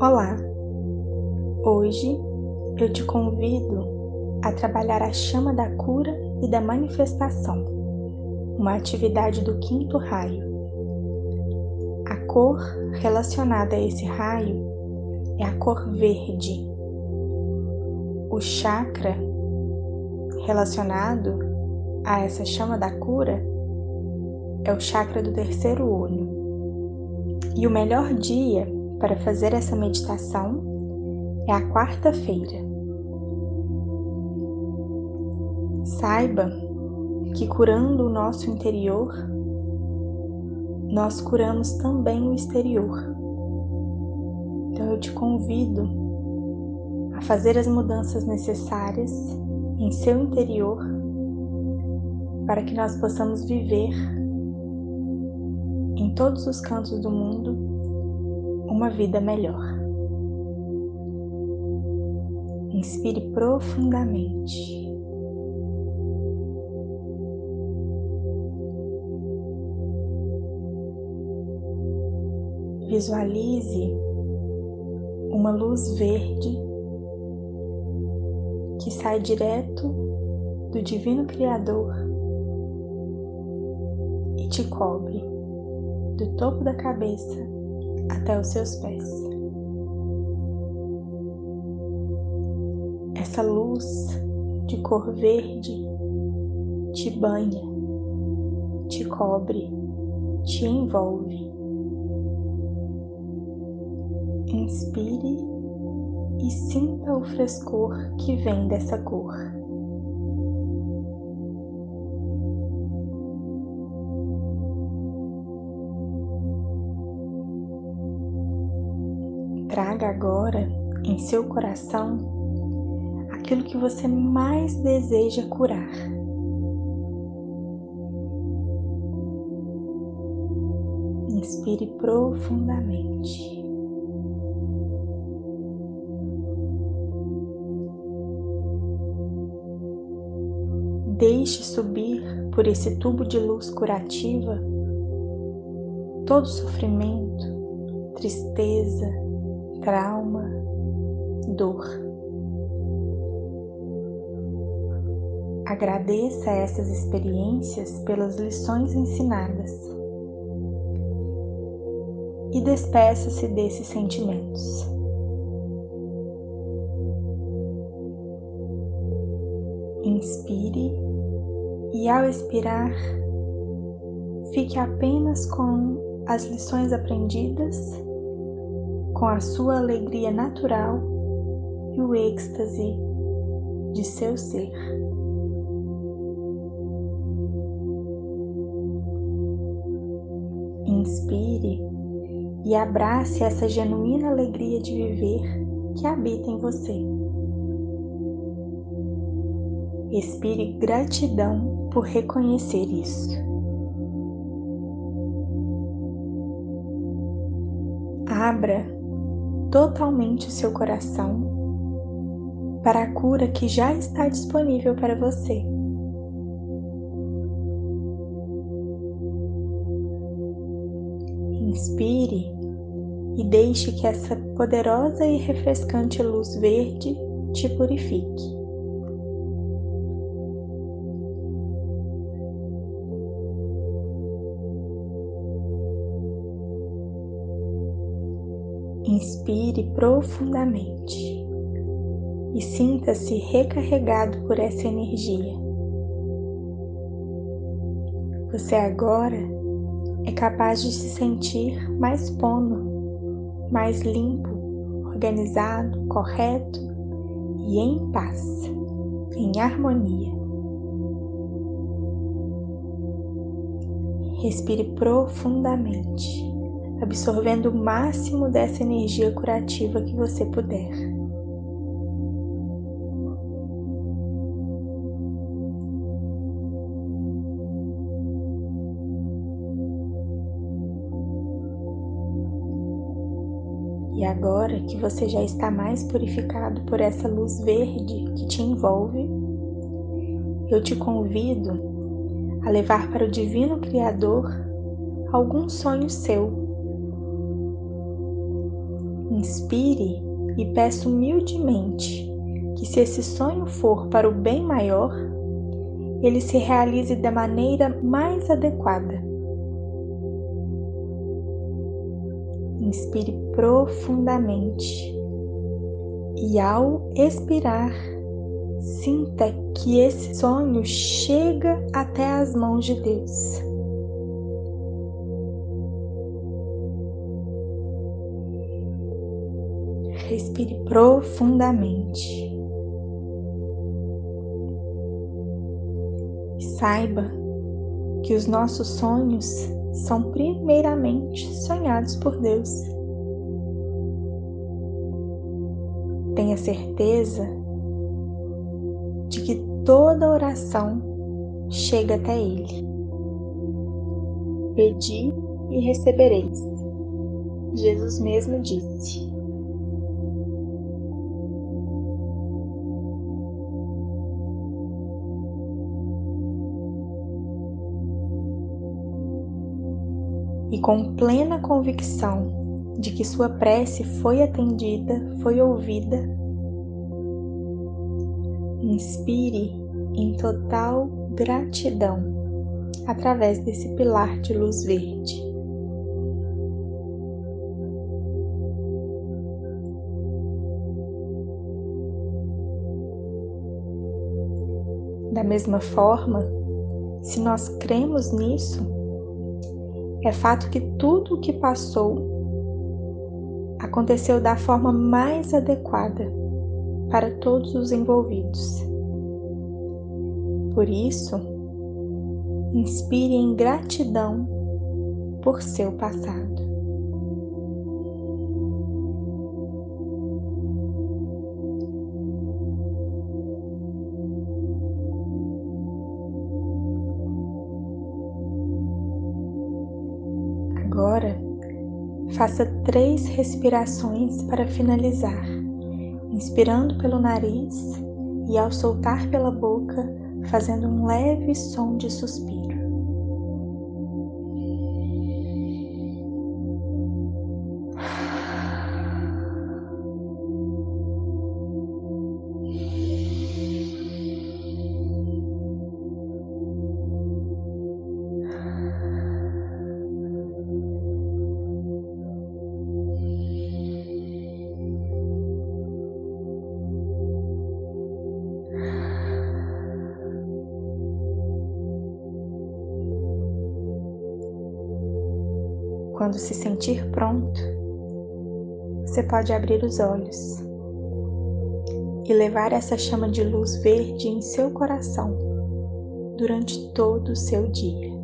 Olá! Hoje eu te convido a trabalhar a chama da cura e da manifestação, uma atividade do quinto raio. A cor relacionada a esse raio é a cor verde. O chakra relacionado a essa chama da cura é o chakra do terceiro olho. E o melhor dia para fazer essa meditação é a quarta-feira. Saiba que curando o nosso interior, nós curamos também o exterior. Então eu te convido a fazer as mudanças necessárias em seu interior para que nós possamos viver em todos os cantos do mundo uma vida melhor. Inspire profundamente. Visualize uma luz verde que sai direto do Divino Criador e te cobre do topo da cabeça até os seus pés. Essa luz de cor verde te banha, te cobre, te envolve. Inspire e sinta o frescor que vem dessa cor. Traga agora em seu coração aquilo que você mais deseja curar. Inspire profundamente. Deixe subir por esse tubo de luz curativa todo sofrimento, tristeza, trauma, dor. Agradeça essas experiências pelas lições ensinadas e despeça-se desses sentimentos. Inspire e ao expirar, fique apenas com as lições aprendidas, com a sua alegria natural e o êxtase de seu ser. Inspire e abrace essa genuína alegria de viver que habita em você. Expire gratidão por reconhecer isso. Abra totalmente seu coração para a cura que já está disponível para você. Inspire e deixe que essa poderosa e refrescante luz verde te purifique. Inspire profundamente e sinta-se recarregado por essa energia. Você agora é capaz de se sentir mais pleno, mais limpo, organizado, correto e em paz, em harmonia. Respire profundamente absorvendo o máximo dessa energia curativa que você puder. E agora que você já está mais purificado por essa luz verde que te envolve, eu te convido a levar para o Divino Criador algum sonho seu Inspire e peça humildemente que, se esse sonho for para o bem maior, ele se realize da maneira mais adequada. Inspire profundamente e, ao expirar, sinta que esse sonho chega até as mãos de Deus. Respire profundamente. E saiba que os nossos sonhos são primeiramente sonhados por Deus. Tenha certeza de que toda oração chega até Ele. Pedi e recebereis. Jesus mesmo disse. E com plena convicção de que sua prece foi atendida, foi ouvida, inspire em total gratidão através desse pilar de luz verde. Da mesma forma, se nós cremos nisso, é fato que tudo o que passou aconteceu da forma mais adequada para todos os envolvidos. Por isso, inspire em gratidão por seu passado. Agora, faça três respirações para finalizar, inspirando pelo nariz e ao soltar pela boca, fazendo um leve som de suspiro. Quando se sentir pronto, você pode abrir os olhos e levar essa chama de luz verde em seu coração durante todo o seu dia.